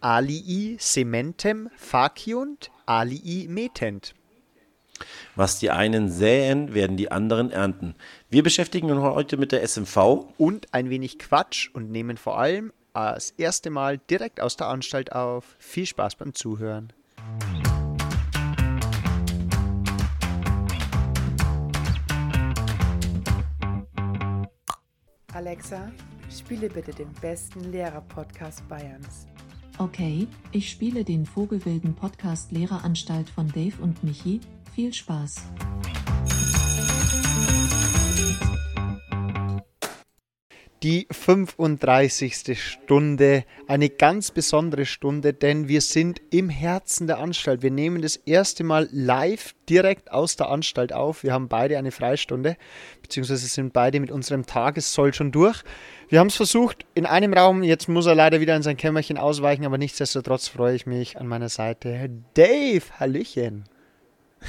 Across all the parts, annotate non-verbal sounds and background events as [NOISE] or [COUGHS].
alii sementem faciunt, alii metent. Was die einen säen, werden die anderen ernten. Wir beschäftigen uns heute mit der SMV. Und ein wenig Quatsch und nehmen vor allem das erste Mal direkt aus der Anstalt auf. Viel Spaß beim Zuhören. Alexa, spiele bitte den besten Lehrer-Podcast Bayerns. Okay, ich spiele den Vogelwilden Podcast Lehreranstalt von Dave und Michi. Viel Spaß. die 35. Stunde, eine ganz besondere Stunde, denn wir sind im Herzen der Anstalt. Wir nehmen das erste Mal live direkt aus der Anstalt auf. Wir haben beide eine Freistunde, beziehungsweise sind beide mit unserem Tagessoll schon durch. Wir haben es versucht in einem Raum, jetzt muss er leider wieder in sein Kämmerchen ausweichen, aber nichtsdestotrotz freue ich mich an meiner Seite. Dave, Hallöchen.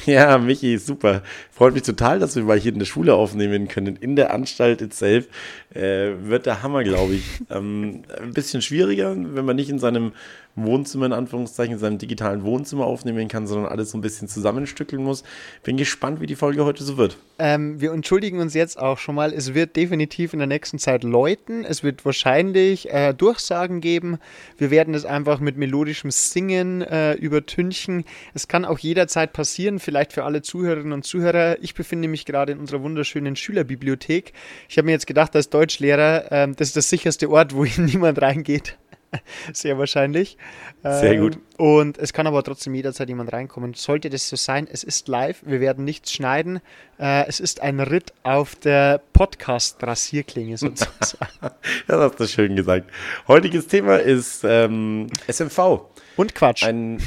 Ja, Michi, super. Freut mich total, dass wir mal hier in der Schule aufnehmen können. In der Anstalt itself äh, wird der Hammer, glaube ich. [LAUGHS] Ähm, ein bisschen schwieriger, wenn man nicht in seinem Wohnzimmer, in Anführungszeichen, in seinem digitalen Wohnzimmer aufnehmen kann, sondern alles so ein bisschen zusammenstückeln muss. Bin gespannt, wie die Folge heute so wird. Ähm, wir entschuldigen uns jetzt auch schon mal. Es wird definitiv in der nächsten Zeit läuten. Es wird wahrscheinlich äh, Durchsagen geben. Wir werden es einfach mit melodischem Singen äh, übertünchen. Es kann auch jederzeit passieren, vielleicht für alle Zuhörerinnen und Zuhörer. Ich befinde mich gerade in unserer wunderschönen Schülerbibliothek. Ich habe mir jetzt gedacht, als Deutschlehrer, äh, das ist der sicherste Ort, wo [LAUGHS] niemand reingeht. [LAUGHS] Sehr wahrscheinlich. Sehr gut. Ähm, und es kann aber trotzdem jederzeit jemand reinkommen. Sollte das so sein, es ist live, wir werden nichts schneiden. Äh, es ist ein Ritt auf der Podcast-Rasierklinge [LAUGHS] sozusagen. ja, das hast du schön gesagt. Heutiges Thema ist ähm, SMV. Und Quatsch. Ein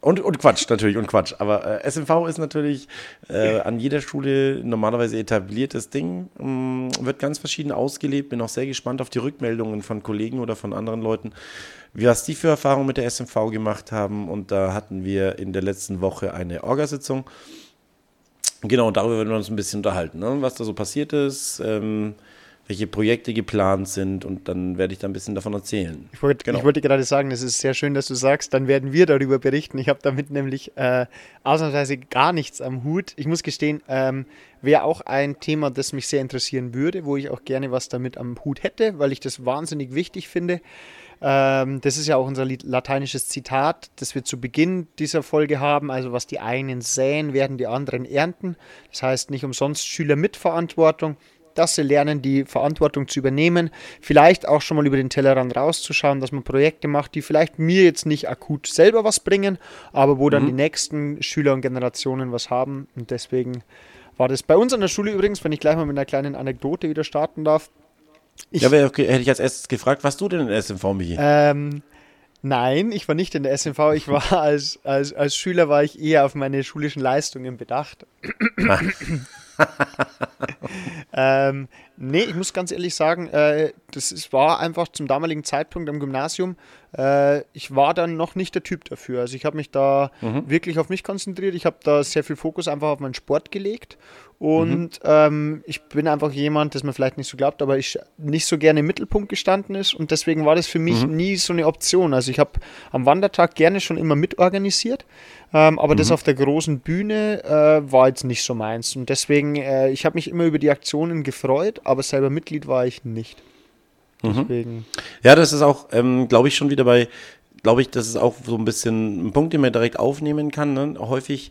und, und Quatsch, natürlich, und Quatsch. Aber äh, SMV ist natürlich äh, an jeder Schule normalerweise etabliertes Ding. Ähm, wird ganz verschieden ausgelebt. Bin auch sehr gespannt auf die Rückmeldungen von Kollegen oder von anderen Leuten, was die für Erfahrungen mit der SMV gemacht haben. Und da hatten wir in der letzten Woche eine Orgasitzung. Genau, darüber werden wir uns ein bisschen unterhalten, ne? was da so passiert ist. Ähm, welche Projekte geplant sind und dann werde ich da ein bisschen davon erzählen. Ich wollte, genau. ich wollte gerade sagen, es ist sehr schön, dass du sagst, dann werden wir darüber berichten. Ich habe damit nämlich äh, ausnahmsweise gar nichts am Hut. Ich muss gestehen, ähm, wäre auch ein Thema, das mich sehr interessieren würde, wo ich auch gerne was damit am Hut hätte, weil ich das wahnsinnig wichtig finde. Ähm, das ist ja auch unser lateinisches Zitat, das wir zu Beginn dieser Folge haben. Also was die einen säen, werden die anderen ernten. Das heißt nicht umsonst Schüler mit Verantwortung dass sie lernen, die Verantwortung zu übernehmen, vielleicht auch schon mal über den Tellerrand rauszuschauen, dass man Projekte macht, die vielleicht mir jetzt nicht akut selber was bringen, aber wo dann mhm. die nächsten Schüler und Generationen was haben. Und deswegen war das bei uns an der Schule übrigens, wenn ich gleich mal mit einer kleinen Anekdote wieder starten darf. Ich, ja, hätte ich als erstes gefragt, was du denn in der SMV, Michi? Ähm, nein, ich war nicht in der SMV. Ich war [LAUGHS] als, als, als Schüler war ich eher auf meine schulischen Leistungen bedacht. [LAUGHS] ähm, nee, ich muss ganz ehrlich sagen, äh, das ist, war einfach zum damaligen Zeitpunkt am Gymnasium, äh, ich war dann noch nicht der Typ dafür. Also ich habe mich da mhm. wirklich auf mich konzentriert. Ich habe da sehr viel Fokus einfach auf meinen Sport gelegt. Und mhm. ähm, ich bin einfach jemand, das man vielleicht nicht so glaubt, aber ich nicht so gerne im Mittelpunkt gestanden ist. Und deswegen war das für mich mhm. nie so eine Option. Also ich habe am Wandertag gerne schon immer mitorganisiert. Ähm, aber mhm. das auf der großen Bühne äh, war jetzt nicht so meins. Und deswegen, äh, ich habe mich immer über die Aktionen gefreut, aber selber Mitglied war ich nicht. Mhm. Deswegen. Ja, das ist auch, ähm, glaube ich, schon wieder bei, glaube ich, das ist auch so ein bisschen ein Punkt, den man direkt aufnehmen kann. Ne? Häufig,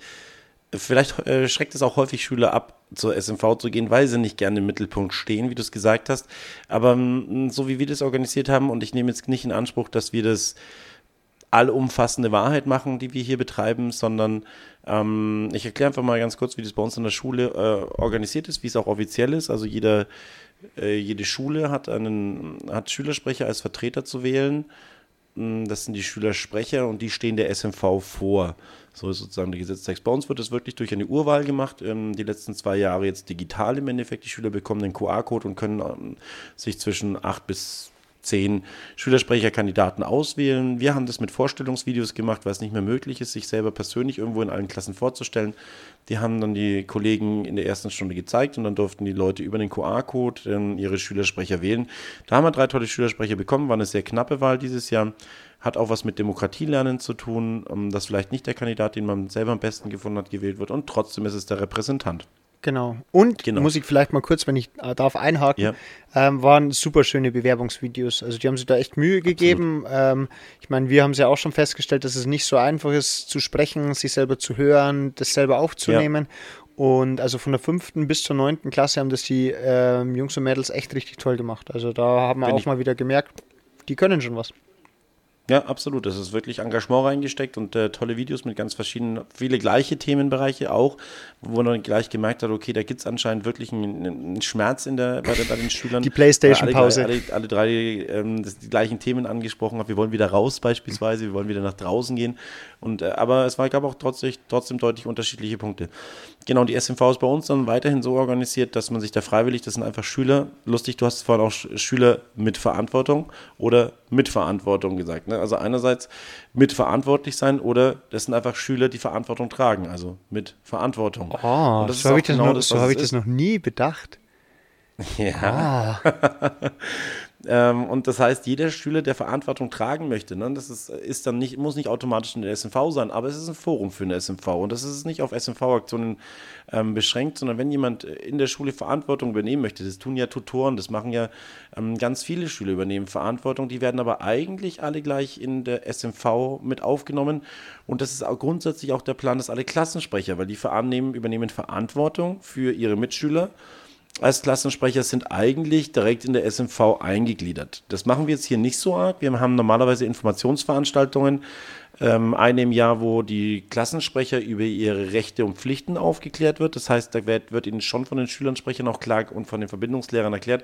vielleicht äh, schreckt es auch häufig Schüler ab, zur SMV zu gehen, weil sie nicht gerne im Mittelpunkt stehen, wie du es gesagt hast. Aber ähm, so wie wir das organisiert haben, und ich nehme jetzt nicht in Anspruch, dass wir das allumfassende Wahrheit machen, die wir hier betreiben, sondern ähm, ich erkläre einfach mal ganz kurz, wie das bei uns in der Schule äh, organisiert ist, wie es auch offiziell ist. Also jeder, äh, jede Schule hat einen hat Schülersprecher als Vertreter zu wählen. Mm, das sind die Schülersprecher und die stehen der SMV vor. So ist sozusagen der Gesetzestext. Bei uns wird das wirklich durch eine Urwahl gemacht. Ähm, die letzten zwei Jahre jetzt digital im Endeffekt. Die Schüler bekommen den QR-Code und können ähm, sich zwischen acht bis zehn Schülersprecherkandidaten auswählen. Wir haben das mit Vorstellungsvideos gemacht, weil es nicht mehr möglich ist, sich selber persönlich irgendwo in allen Klassen vorzustellen. Die haben dann die Kollegen in der ersten Stunde gezeigt und dann durften die Leute über den QR-Code ihre Schülersprecher wählen. Da haben wir drei tolle Schülersprecher bekommen, war eine sehr knappe Wahl dieses Jahr. Hat auch was mit Demokratielernen zu tun, ähm, dass vielleicht nicht der Kandidat, den man selber am besten gefunden hat, gewählt wird und trotzdem ist es der Repräsentant. Genau. Und Genau. muss ich vielleicht mal kurz, wenn ich äh, darf, einhaken, Ja. ähm, waren super schöne Bewerbungsvideos. Also die haben sich da echt Mühe gegeben. Ähm, ich meine, wir haben es ja auch schon festgestellt, dass es nicht so einfach ist zu sprechen, sich selber zu hören, das selber aufzunehmen. Und also von der fünften bis zur neunten Klasse haben das die ähm, Jungs und Mädels echt richtig toll gemacht. Also da haben wir Bin auch mal wieder gemerkt, die können schon was. Ja, absolut. Es ist wirklich Engagement reingesteckt und äh, tolle Videos mit ganz verschiedenen, viele gleiche Themenbereiche auch, wo man gleich gemerkt hat, okay, da gibt es anscheinend wirklich einen, einen Schmerz in der, bei, bei den Schülern. [LAUGHS] Die PlayStation-Pause. Alle, alle, alle drei ähm, die gleichen Themen angesprochen haben. Wir wollen wieder raus beispielsweise, wir wollen wieder nach draußen gehen. Und, äh, aber es war, gab auch trotzdem, trotzdem deutlich unterschiedliche Punkte. Genau, und die SMV ist bei uns dann weiterhin so organisiert, dass man sich da freiwillig, das sind einfach Schüler, lustig, du hast vorhin auch Sch- Schüler mit Verantwortung oder mit Verantwortung gesagt. Ne? Also einerseits mitverantwortlich sein oder das sind einfach Schüler, die Verantwortung tragen, also mit Verantwortung. Oh, Und das so habe ich, das, genau noch- das, so hab ich das noch nie bedacht. [LAUGHS] Ja. ähm, und das heißt, jeder Schüler, der Verantwortung tragen möchte, ne, das ist, ist dann nicht, muss nicht automatisch in der SMV sein, aber es ist ein Forum für eine SMV. Und das ist nicht auf SMV-Aktionen ähm, beschränkt, sondern wenn jemand in der Schule Verantwortung übernehmen möchte, das tun ja Tutoren, das machen ja ähm, ganz viele Schüler übernehmen Verantwortung, die werden aber eigentlich alle gleich in der SMV mit aufgenommen. Und das ist auch grundsätzlich auch der Plan, dass alle Klassensprecher, weil die verannehmen, übernehmen Verantwortung für ihre Mitschüler als Klassensprecher sind eigentlich direkt in der SMV eingegliedert. Das machen wir jetzt hier nicht so arg. Wir haben normalerweise Informationsveranstaltungen, ähm, eine im Jahr, wo die Klassensprecher über ihre Rechte und Pflichten aufgeklärt wird. Das heißt, da wird, wird ihnen schon von den Schülersprechern auch klar und von den Verbindungslehrern erklärt,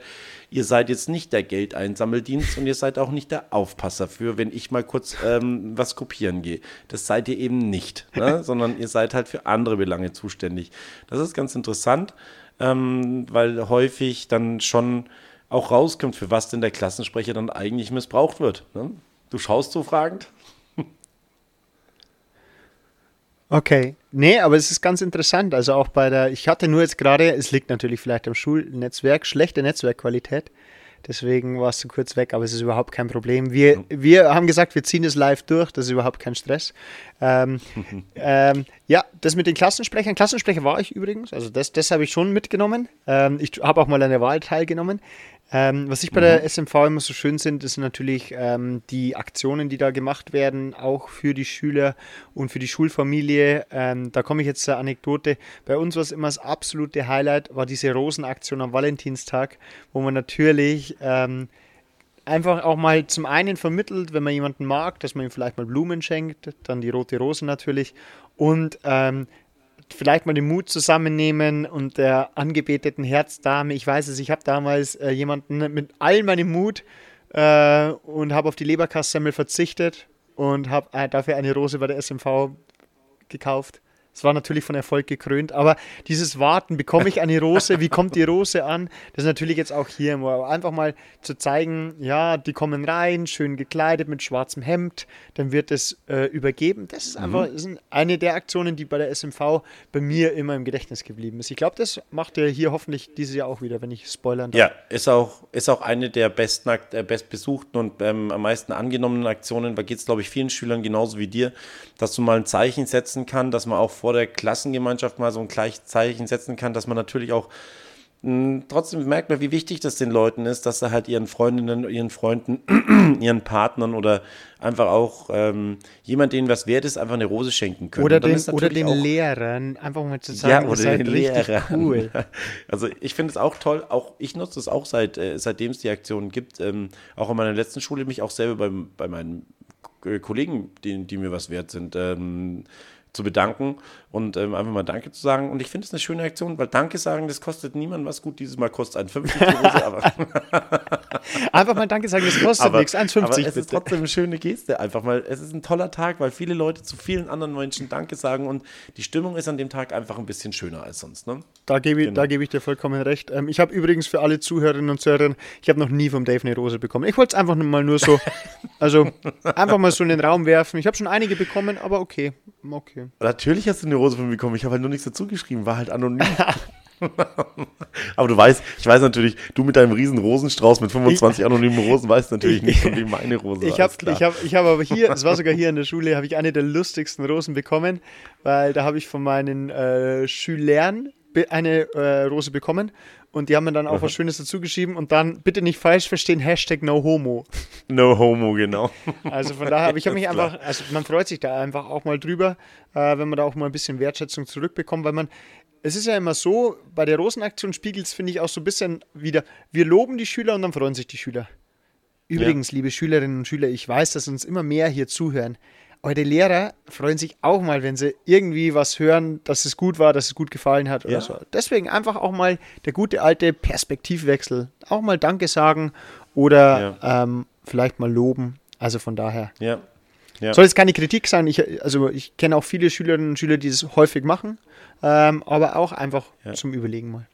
ihr seid jetzt nicht der Geldeinsammeldienst und ihr seid auch nicht der Aufpasser für, wenn ich mal kurz ähm, was kopieren gehe. Das seid ihr eben nicht, ne? [LAUGHS] sondern ihr seid halt für andere Belange zuständig. Das ist ganz interessant ähm, weil häufig dann schon auch rauskommt, für was denn der Klassensprecher dann eigentlich missbraucht wird. Ne? Du schaust so fragend? Okay. Nee, aber es ist ganz interessant. Also auch bei der, ich hatte nur jetzt gerade, es liegt natürlich vielleicht am Schulnetzwerk, schlechte Netzwerkqualität. Deswegen warst du kurz weg, aber es ist überhaupt kein Problem. Wir, wir haben gesagt, wir ziehen es live durch, das ist überhaupt kein Stress. Ähm, [LAUGHS] ähm, ja, das mit den Klassensprechern. Klassensprecher war ich übrigens, also das, das habe ich schon mitgenommen. Ähm, ich habe auch mal an der Wahl teilgenommen. Ähm, was ich bei der SMV immer so schön sind, ist natürlich ähm, die Aktionen, die da gemacht werden, auch für die Schüler und für die Schulfamilie. Ähm, da komme ich jetzt zur Anekdote. Bei uns war es immer das absolute Highlight, war diese Rosenaktion am Valentinstag, wo man natürlich ähm, einfach auch mal zum einen vermittelt, wenn man jemanden mag, dass man ihm vielleicht mal Blumen schenkt, dann die rote Rose natürlich und ähm, vielleicht mal den Mut zusammennehmen und der angebeteten Herzdame, ich weiß es, ich habe damals äh, jemanden mit all meinem Mut äh, und habe auf die Leberkassemmel verzichtet und habe äh, dafür eine Rose bei der SMV gekauft. Es war natürlich von Erfolg gekrönt, aber dieses Warten, bekomme ich eine Rose, wie kommt die Rose an? Das ist natürlich jetzt auch hier, einfach mal zu zeigen, ja, die kommen rein, schön gekleidet mit schwarzem Hemd, dann wird es äh, übergeben. Das ist einfach das sind eine der Aktionen, die bei der SMV bei mir immer im Gedächtnis geblieben ist. Ich glaube, das macht er hier hoffentlich dieses Jahr auch wieder, wenn ich spoilern darf. Ja, ist auch, ist auch eine der besten, äh, bestbesuchten und ähm, am meisten angenommenen Aktionen. Da geht es, glaube ich, vielen Schülern genauso wie dir, dass du mal ein Zeichen setzen kann, dass man auch vor der Klassengemeinschaft mal so ein gleich Zeichen setzen kann, dass man natürlich auch mh, trotzdem merkt man, wie wichtig das den Leuten ist, dass sie halt ihren Freundinnen, ihren Freunden, [CLEARS THROAT] ihren Partnern oder einfach auch ähm, jemand, denen was wert ist, einfach eine Rose schenken können. Oder den, oder den auch- Lehrern einfach mal zu ja, sagen, ihr oder seid den richtig Lehrer. cool. [LAUGHS] Also ich finde es auch toll, auch ich nutze es auch seit, äh, seitdem es die Aktion gibt, ähm, auch in meiner letzten Schule, mich auch selber beim, bei meinen Kollegen, die, die mir was wert sind, ähm, zu bedanken und ähm, einfach mal Danke zu sagen. Und ich finde es eine schöne Aktion, weil Danke sagen, das kostet niemand was. Gut, dieses Mal kostet ein 50 die Hose, aber, [LAUGHS] Einfach mal Danke sagen, das kostet aber, nichts, aber 1,50 es ist bitte. trotzdem eine schöne Geste. Einfach mal, es ist ein toller Tag, weil viele Leute zu vielen anderen Menschen Danke sagen und die Stimmung ist an dem Tag einfach ein bisschen schöner als sonst. Ne? Da gebe ich, Genau. da gebe ich dir vollkommen recht. Ähm, ich habe übrigens für alle Zuhörerinnen und Zuhörer, ich habe noch nie vom Dave eine Rose bekommen. Ich wollte es einfach mal nur so, also [LAUGHS] einfach mal so in den Raum werfen. Ich habe schon einige bekommen, aber okay. Okay. Natürlich hast du eine Rose von mir bekommen. Ich habe halt nur nichts dazu geschrieben, war halt anonym. [LAUGHS] Aber du weißt, ich weiß natürlich, du mit deinem riesen Rosenstrauß mit 25 ich, anonymen Rosen weißt natürlich nicht, von wem meine Rose Ich habe ich hab, ich hab aber hier, es war sogar hier in der Schule, habe ich eine der lustigsten Rosen bekommen, weil da habe ich von meinen äh, Schülern eine äh, Rose bekommen und die haben mir dann auch was Schönes dazu geschrieben und dann bitte nicht falsch verstehen, Hashtag No Homo. [LAUGHS] No Homo, genau. Also von daher, aber ich habe [LAUGHS] mich einfach, also man freut sich da einfach auch mal drüber, äh, wenn man da auch mal ein bisschen Wertschätzung zurückbekommt, weil man, es ist ja immer so, bei der Rosenaktion spiegelt es, finde ich, auch so ein bisschen wieder, wir loben die Schüler und dann freuen sich die Schüler. Übrigens, ja. liebe Schülerinnen und Schüler, ich weiß, dass uns immer mehr hier zuhören. Eure Lehrer freuen sich auch mal, wenn sie irgendwie was hören, dass es gut war, dass es gut gefallen hat oder ja. so. Deswegen einfach auch mal der gute alte Perspektivwechsel. Auch mal Danke sagen oder ja. ähm, vielleicht mal loben. Also von daher. Ja. ja. Soll jetzt keine Kritik sein. Ich, also ich kenne auch viele Schülerinnen und Schüler, die das häufig machen. Ähm, aber auch einfach zum Überlegen mal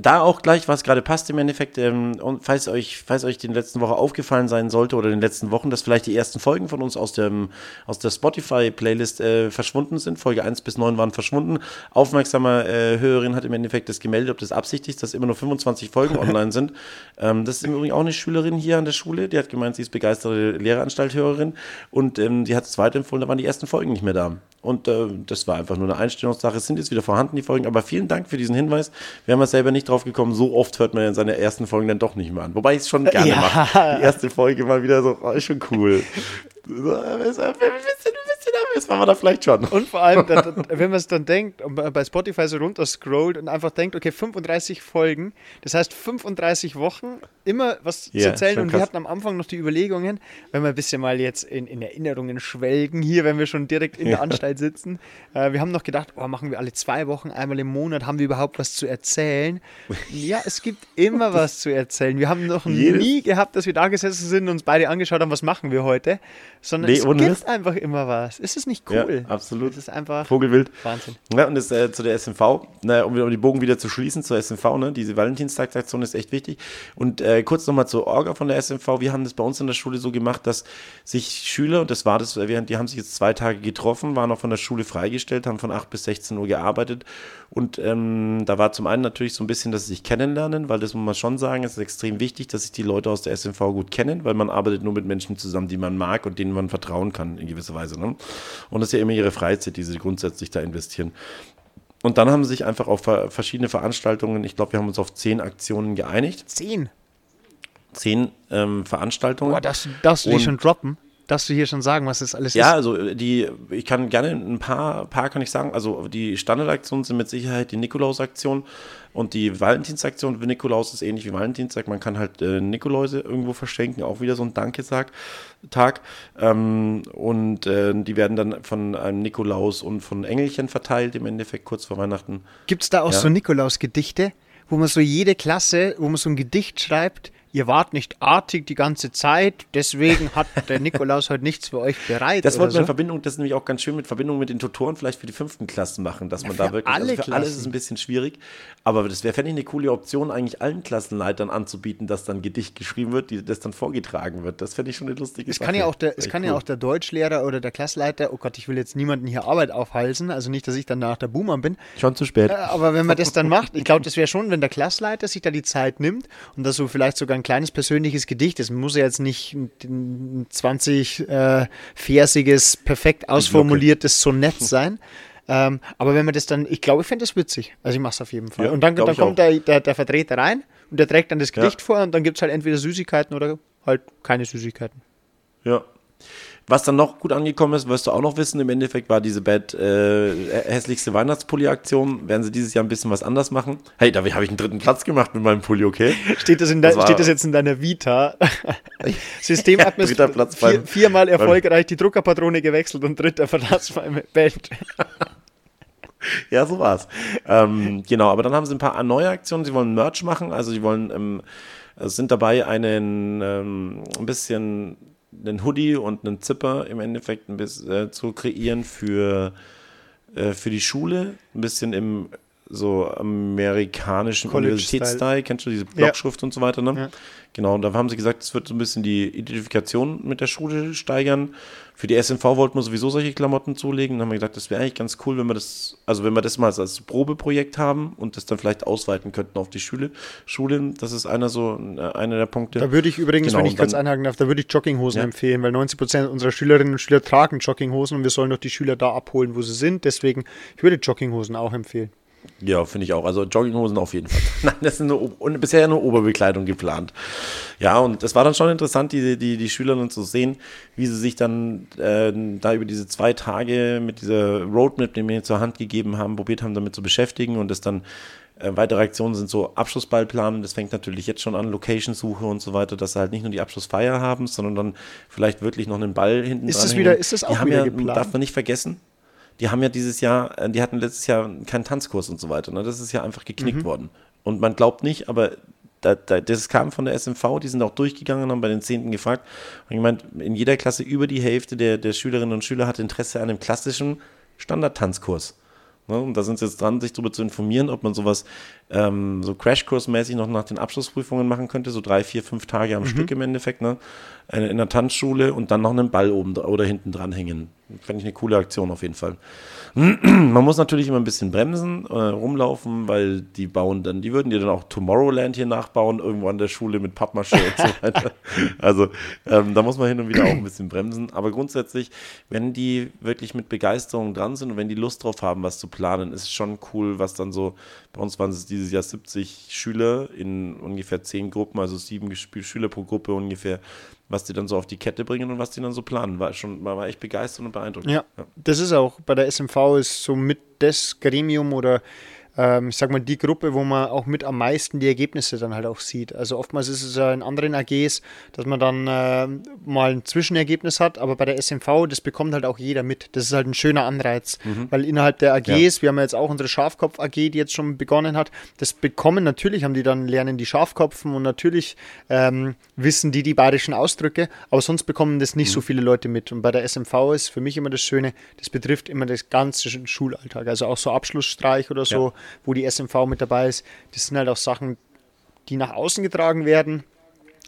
da auch gleich, was gerade passt im Endeffekt, ähm, und falls euch, falls euch die letzten Woche aufgefallen sein sollte oder in den letzten Wochen, dass vielleicht die ersten Folgen von uns aus, dem, aus der Spotify-Playlist äh, verschwunden sind. Folge 1 bis 9 waren verschwunden. Aufmerksamer äh, Hörerin hat im Endeffekt das gemeldet, ob das absichtlich ist, dass immer nur 25 Folgen [LAUGHS] online sind. Ähm, das ist im Übrigen auch eine Schülerin hier an der Schule, die hat gemeint, sie ist begeisterte Lehreranstalthörerin und ähm, die hat es weiterempfohlen, da waren die ersten Folgen nicht mehr da. Und äh, das war einfach nur eine Einstellungssache. Es sind jetzt wieder vorhanden, die Folgen. Aber vielen Dank für diesen Hinweis. Wir haben ja selber nicht drauf gekommen. So oft hört man ja seine ersten Folgen dann doch nicht mehr an. Wobei ich es schon gerne ja. mache. Die erste Folge mal wieder so, oh, ist schon cool. ein bisschen, das machen wir da vielleicht schon. Und vor allem, wenn man es dann denkt, und bei Spotify so runter scrollt und einfach denkt, okay, 35 Folgen, das heißt 35 Wochen, immer was yeah, zu erzählen. Und wir hatten am Anfang noch die Überlegungen, wenn wir ein bisschen mal jetzt in, in Erinnerungen schwelgen, hier, wenn wir schon direkt in der Anstalt sitzen, äh, wir haben noch gedacht, oh, machen wir alle zwei Wochen, einmal im Monat, haben wir überhaupt was zu erzählen? [LAUGHS] Ja, es gibt immer was zu erzählen. Wir haben noch Jedes nie gehabt, dass wir da gesessen sind und uns beide angeschaut haben, was machen wir heute, sondern nee, es gibt einfach immer was. Ist es nicht cool? Ja, absolut. Das ist einfach Vogelwild. Wahnsinn. Ja, und das äh, zu der SMV, na, um, um die Bogen wieder zu schließen zur SMV, ne, diese Valentinstagsaktion ist echt wichtig. Und äh, kurz nochmal zur Orga von der SMV. Wir haben das bei uns in der Schule so gemacht, dass sich Schüler, und das war das, die haben sich jetzt zwei Tage getroffen, waren auch von der Schule freigestellt, haben von 8 bis 16 Uhr gearbeitet. Und ähm, da war zum einen natürlich so ein bisschen, dass sie sich kennenlernen, weil das muss man schon sagen, es ist extrem wichtig, dass sich die Leute aus der SMV gut kennen, weil man arbeitet nur mit Menschen zusammen, die man mag und denen man vertrauen kann in gewisser Weise. Ne? Und das ist ja immer ihre Freizeit, die sie grundsätzlich da investieren. Und dann haben sie sich einfach auf verschiedene Veranstaltungen, ich glaube, wir haben uns auf zehn Aktionen geeinigt. Zehn? Zehn ähm, Veranstaltungen. Boah, das darfst du die schon droppen? Darfst du hier schon sagen, was das alles ja, ist? Ja, also die, ich kann gerne ein paar, paar kann ich sagen. Also die Standardaktionen sind mit Sicherheit die Nikolaus-Aktion und die Valentinsaktion. Nikolaus ist ähnlich wie Valentinstag. Man kann halt äh, Nikoläuse irgendwo verschenken, auch wieder so ein Dankesag. Tag. Ähm, und äh, die werden dann von einem Nikolaus und von Engelchen verteilt, im Endeffekt kurz vor Weihnachten. Gibt es da auch ja. so Nikolaus-Gedichte, wo man so jede Klasse, wo man so ein Gedicht schreibt? Ihr wart nicht artig die ganze Zeit, deswegen hat [LAUGHS] der Nikolaus heute nichts für euch bereit. Das wollte man so. in Verbindung, das ist nämlich auch ganz schön mit Verbindung mit den Tutoren vielleicht für die fünften Klassen machen, dass man ja, da wirklich, alle also für alles ist ein bisschen schwierig, aber das wäre, fände ich, eine coole Option, eigentlich allen Klassenleitern anzubieten, dass dann Gedicht geschrieben wird, die, das dann vorgetragen wird. Das fände ich schon eine lustige es Sache. Kann ja auch der, es kann cool. ja auch der Deutschlehrer oder der Klassleiter, oh Gott, ich will jetzt niemanden hier Arbeit aufhalsen, also nicht, dass ich dann nach der Boomer bin. Schon zu spät. Äh, aber wenn man das dann macht, ich glaube, das wäre schon, wenn der Klassleiter sich da die Zeit nimmt und das so vielleicht sogar ein kleines persönliches Gedicht ist, muss ja jetzt nicht ein 20-versiges, äh, perfekt ausformuliertes Sonett sein. Ähm, aber wenn man das dann, ich glaube, ich fände das witzig. Also ich mache es auf jeden Fall. Ja, und dann, dann kommt der, der, der, Vertreter rein und der trägt dann das Gedicht ja. vor und dann gibt es halt entweder Süßigkeiten oder halt keine Süßigkeiten. Ja. Was dann noch gut angekommen ist, wirst du auch noch wissen, im Endeffekt war diese Bad äh, hässlichste Weihnachtspulli-Aktion. Werden sie dieses Jahr ein bisschen was anders machen? Hey, da habe ich einen dritten Platz gemacht mit meinem Pulli, okay? Steht das, in das, steht das jetzt in deiner Vita? [LAUGHS] Systemadministrator, [LAUGHS] vier, viermal erfolgreich die Druckerpatrone gewechselt und dritter Platz beim Band. [LAUGHS] ja, so war's. Ähm, genau, aber dann haben sie ein paar neue Aktionen. Sie wollen Merch machen, also sie wollen ähm, sind dabei, einen ähm, ein bisschen einen Hoodie und einen Zipper im Endeffekt ein bisschen äh, zu kreieren für, äh, für die Schule. Ein bisschen im so amerikanischen Universitätsstyle, kennst du diese Blockschrift ja. und so weiter, ne? Ja. Genau, und da haben sie gesagt, es wird so ein bisschen die Identifikation mit der Schule steigern. Für die SMV wollten wir sowieso solche Klamotten zulegen. Dann haben wir gesagt, das wäre eigentlich ganz cool, wenn wir das, also wenn wir das mal als Probeprojekt haben und das dann vielleicht ausweiten könnten auf die Schule. Schulen, das ist einer so, einer der Punkte. Da würde ich übrigens, genau, wenn ich kurz einhaken darf, da würde ich Jogginghosen ja. empfehlen, weil 90 Prozent unserer Schülerinnen und Schüler tragen Jogginghosen und wir sollen doch die Schüler da abholen, wo sie sind. Deswegen, ich würde Jogginghosen auch empfehlen. Ja, finde ich auch. Also Jogginghosen auf jeden Fall. [LAUGHS] Nein, das ist nur, bisher nur Oberbekleidung geplant. Ja, und das war dann schon interessant, die, die, die Schülerinnen zu sehen, wie sie sich dann äh, da über diese zwei Tage mit dieser Roadmap, die mir zur Hand gegeben haben, probiert haben, damit zu beschäftigen und das dann äh, weitere Aktionen sind so Abschlussballplanen. Das fängt natürlich jetzt schon an, Location-Suche und so weiter, dass sie halt nicht nur die Abschlussfeier haben, sondern dann vielleicht wirklich noch einen Ball hinten ist dran. Das wieder, ist das auch die wieder ja, geplant? Darf man nicht vergessen die haben ja dieses Jahr, äh, die hatten letztes Jahr keinen Tanzkurs und so weiter. Ne? Das ist ja einfach geknickt mhm. worden. Und man glaubt nicht, aber da, da, das kam von der SMV, die sind auch durchgegangen und haben bei den Zehnten gefragt. Und ich meine, in jeder Klasse über die Hälfte der, der Schülerinnen und Schüler hat Interesse an einem klassischen Standardtanzkurs. Ne? Und da sind sie jetzt dran, sich darüber zu informieren, ob man sowas ähm, so Crashkursmäßig noch nach den Abschlussprüfungen machen könnte, so drei, vier, fünf Tage am mhm. Stück im Endeffekt, ne? in der Tanzschule und dann noch einen Ball oben oder hinten dran hängen. Fände ich eine coole Aktion auf jeden Fall. [CLEARS THROAT] Man muss natürlich immer ein bisschen bremsen, äh, rumlaufen, weil die bauen dann, die würden dir dann auch Tomorrowland hier nachbauen, irgendwo an der Schule mit Pappmaché und so [LAUGHS] weiter. Also ähm, da muss man hin und wieder auch ein bisschen bremsen. Aber grundsätzlich, wenn die wirklich mit Begeisterung dran sind und wenn die Lust drauf haben, was zu planen, ist es schon cool, was dann so, bei uns waren es dieses Jahr 70 Schüler in ungefähr 10 Gruppen, also sieben Schüler pro Gruppe ungefähr, was die dann so auf die Kette bringen und was die dann so planen. War schon, war, war echt begeistert und beeindruckend. Ja, ja, das ist auch bei der SMV ist so mit das Gremium oder ähm, ich sag mal, die Gruppe, wo man auch mit am meisten die Ergebnisse dann halt auch sieht. Also oftmals ist es ja in anderen AGs, dass man dann äh, mal ein Zwischenergebnis hat, aber bei der SMV, das bekommt halt auch jeder mit. Das ist halt ein schöner Anreiz, mhm. weil innerhalb der AGs, ja. wir haben ja jetzt auch unsere Schafkopf-AG, die jetzt schon begonnen hat, das bekommen natürlich, haben die dann lernen die Schafkopfen und natürlich ähm, wissen die die bayerischen Ausdrücke, aber sonst bekommen das nicht mhm. so viele Leute mit. Und bei der SMV ist für mich immer das Schöne, das betrifft immer das ganze Schulalltag, also auch so Abschlussstreich oder so. Ja wo die SMV mit dabei ist. Das sind halt auch Sachen, die nach außen getragen werden.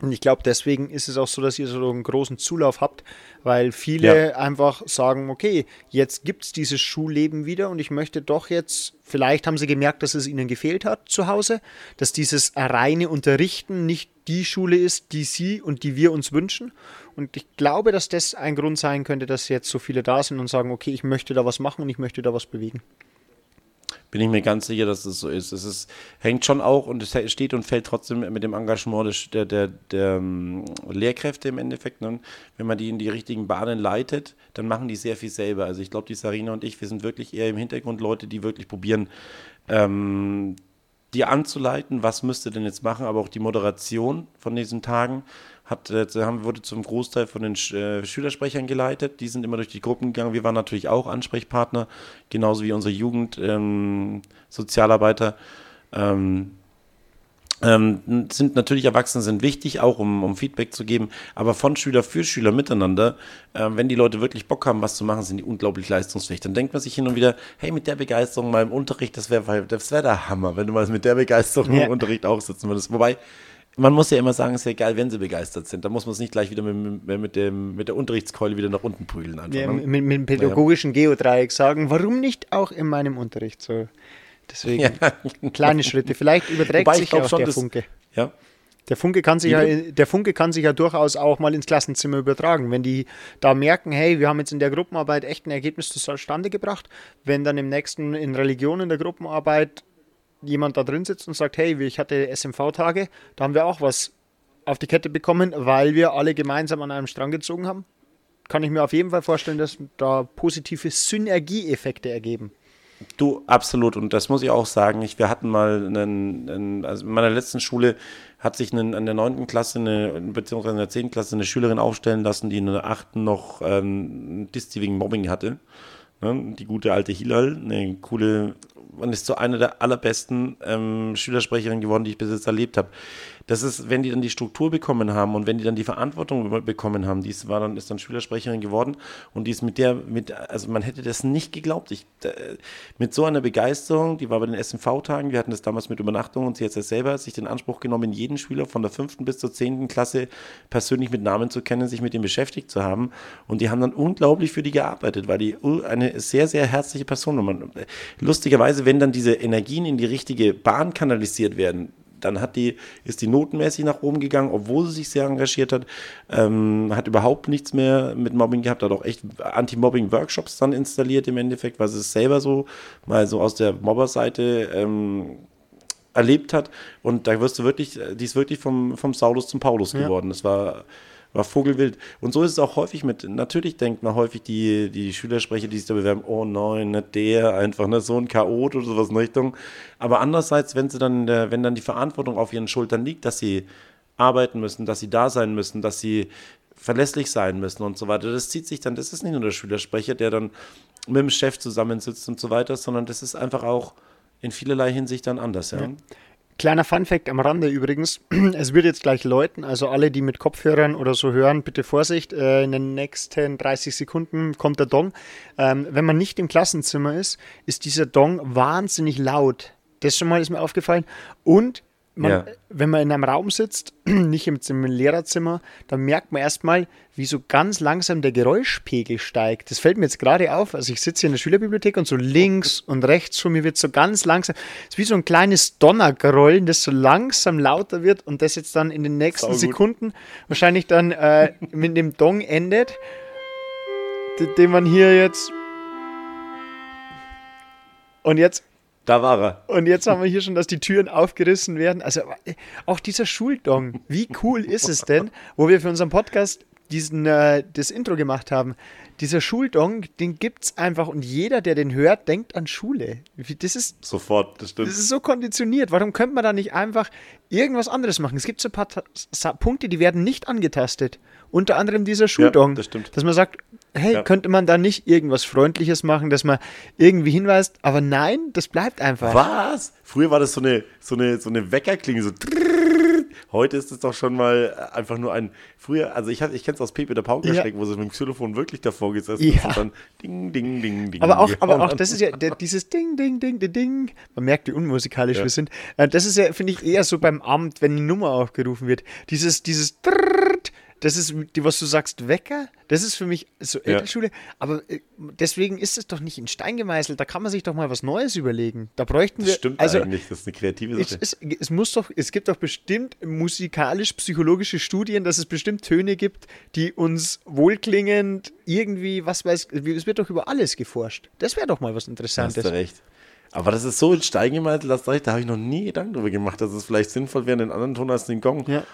Und ich glaube, deswegen ist es auch so, dass ihr so einen großen Zulauf habt, weil viele ja. einfach sagen, okay, jetzt gibt es dieses Schulleben wieder und ich möchte doch jetzt, vielleicht haben sie gemerkt, dass es ihnen gefehlt hat zu Hause, dass dieses reine Unterrichten nicht die Schule ist, die sie und die wir uns wünschen. Und ich glaube, dass das ein Grund sein könnte, dass jetzt so viele da sind und sagen, okay, ich möchte da was machen und ich möchte da was bewegen bin ich mir ganz sicher, dass es so ist. Es ist, hängt schon auch und es steht und fällt trotzdem mit dem Engagement der, der, der, um, Lehrkräfte im Endeffekt. Ne? Wenn man die in die richtigen Bahnen leitet, dann machen die sehr viel selber. Also ich glaube, die Sarina und ich, wir sind wirklich eher im Hintergrund Leute, die wirklich probieren, ähm, die anzuleiten, was müsste denn jetzt machen, aber auch die Moderation von diesen Tagen hat, äh, wurde zum Großteil von den äh, Schülersprechern geleitet. Die sind immer durch die Gruppen gegangen. Wir waren natürlich auch Ansprechpartner, genauso wie unsere Jugendsozialarbeiter. Ähm, ähm, ähm, sind natürlich Erwachsene sind wichtig, auch um, um, Feedback zu geben, aber von Schüler für Schüler miteinander, äh, wenn die Leute wirklich Bock haben, was zu machen, sind die unglaublich leistungsfähig. Dann denkt man sich hin und wieder, hey, mit der Begeisterung mal im Unterricht, das wäre das wär der Hammer, wenn du mal mit der Begeisterung ja. im Unterricht auch sitzen würdest. Wobei, man muss ja immer sagen, es ist ja egal, wenn sie begeistert sind. Da muss man es nicht gleich wieder mit, mit, dem, mit der Unterrichtskeule wieder nach unten prügeln. Einfach, ja, ne? mit, mit, dem pädagogischen ja. Geodreieck sagen, warum nicht auch in meinem Unterricht so? Deswegen ja. kleine Schritte. Vielleicht überträgt Wobei, sich auch schon, der das, Funke. Ja. Der Funke, kann sich ja, der Funke kann sich ja durchaus auch mal ins Klassenzimmer übertragen. Wenn die da merken, hey, wir haben jetzt in der Gruppenarbeit echt ein Ergebnis zustande gebracht, wenn dann im nächsten in Religion in der Gruppenarbeit jemand da drin sitzt und sagt, hey, ich hatte SMV-Tage, da haben wir auch was auf die Kette bekommen, weil wir alle gemeinsam an einem Strang gezogen haben. Kann ich mir auf jeden Fall vorstellen, dass da positive Synergieeffekte ergeben. Du, absolut. Und das muss ich auch sagen. Ich, wir hatten mal einen, einen, also in meiner letzten Schule hat sich einen, an der 9. Klasse, eine, beziehungsweise in der 10. Klasse eine Schülerin aufstellen lassen, die in der 8. noch ähm, Disti wegen Mobbing hatte. Ne? Die gute alte Hilal, eine coole und ist so eine der allerbesten ähm, Schülersprecherinnen geworden, die ich bis jetzt erlebt habe. das ist, wenn die dann die Struktur bekommen haben und wenn die dann die Verantwortung bekommen haben, die ist, war dann, ist dann Schülersprecherin geworden und die ist mit der, mit, also man hätte das nicht geglaubt. Ich, äh, mit so einer Begeisterung, die war bei den SMV-Tagen, wir hatten das damals mit Übernachtung und sie hat es selber sich den Anspruch genommen, jeden Schüler von der fünften bis zur zehnten Klasse persönlich mit Namen zu kennen, sich mit ihm beschäftigt zu haben. Und die haben dann unglaublich für die gearbeitet, weil die eine sehr, sehr herzliche Person war. Lustigerweise, wenn dann diese Energien in die richtige Bahn kanalisiert werden, dann hat die, ist die notenmäßig nach oben gegangen, obwohl sie sich sehr engagiert hat, ähm, hat überhaupt nichts mehr mit Mobbing gehabt, hat auch echt Anti-Mobbing-Workshops dann installiert im Endeffekt, weil sie es selber so mal so aus der Mobberseite ähm, erlebt hat. Und da wirst du wirklich, die ist wirklich vom, vom Saulus zum Paulus ja. geworden. Das war war vogelwild. Und so ist es auch häufig mit, natürlich denkt man häufig die, die Schülersprecher, die sich da bewerben, oh nein, nicht der, einfach ne, so ein Chaot oder sowas in Richtung. Aber andererseits, wenn sie dann, wenn dann die Verantwortung auf ihren Schultern liegt, dass sie arbeiten müssen, dass sie da sein müssen, dass sie verlässlich sein müssen und so weiter. Das zieht sich dann, das ist nicht nur der Schülersprecher, der dann mit dem Chef zusammensitzt und so weiter, sondern das ist einfach auch in vielerlei Hinsicht dann anders. Ja. ja. Kleiner Funfact am Rande übrigens. [CLEARS THROAT] Es wird jetzt gleich läuten, also alle, die mit Kopfhörern oder so hören, bitte Vorsicht. Äh, in den nächsten 30 Sekunden kommt der Dong. Ähm, wenn man nicht im Klassenzimmer ist, ist dieser Dong wahnsinnig laut. Das schon mal ist mir aufgefallen. Und man, ja. wenn man in einem Raum sitzt, [CLEARS THROAT] nicht im, im Lehrerzimmer, dann merkt man erstmal, wie so ganz langsam der Geräuschpegel steigt. Das fällt mir jetzt gerade auf. Also ich sitze hier in der Schülerbibliothek und so links und rechts von mir wird so ganz langsam, es ist wie so ein kleines Donnergrollen, das so langsam lauter wird und das jetzt dann in den nächsten Sekunden wahrscheinlich dann äh, mit dem Dong endet, den man hier jetzt und jetzt da war er. Und jetzt haben wir hier schon, dass die Türen aufgerissen werden. Also auch dieser Schuldong, wie cool ist es denn, wo wir für unseren Podcast diesen, äh, das Intro gemacht haben. Dieser Schuldong, den gibt es einfach und jeder, der den hört, denkt an Schule. Das ist sofort, das stimmt. Das ist so konditioniert. Warum könnte man da nicht einfach irgendwas anderes machen? Es gibt so ein paar Punkte, die werden nicht angetastet. Unter anderem dieser Schuldong. Ja, das stimmt. Dass man sagt, hey, ja. könnte man da nicht irgendwas Freundliches machen, dass man irgendwie hinweist, aber nein, das bleibt einfach. Was? Früher war das so eine, so eine, so eine Weckerklinge, so Heute ist es doch schon mal einfach nur ein, früher, also ich, ich kenne es aus Pepe der Paukerschreck, ja. wo sie mit dem Xylophon wirklich davor gesessen ja. und dann ding, ding, ding, ding. Aber auch, aber auch das ist ja der, dieses Ding, Ding, Ding, Ding, Ding. Man merkt, wie unmusikalisch ja. wir sind. Das ist ja, finde ich, eher so beim Amt, wenn die Nummer aufgerufen wird. Dieses, dieses Drrrt, das ist, die, was du sagst, Wecker, das ist für mich so Elternschule. Ja. Aber äh, deswegen ist es doch nicht in Stein gemeißelt. Da kann man sich doch mal was Neues überlegen. Da bräuchten wir. Das stimmt also, eigentlich, das ist eine kreative Sache. Es, es, es, muss doch, es gibt doch bestimmt musikalisch-psychologische Studien, dass es bestimmt Töne gibt, die uns wohlklingend irgendwie, was weiß es wird doch über alles geforscht. Das wäre doch mal was Interessantes. Hast du recht. Aber das ist so in Stein gemeißelt, da habe ich noch nie Gedanken darüber gemacht, dass es vielleicht sinnvoll wäre, einen anderen Ton als den Gong. Ja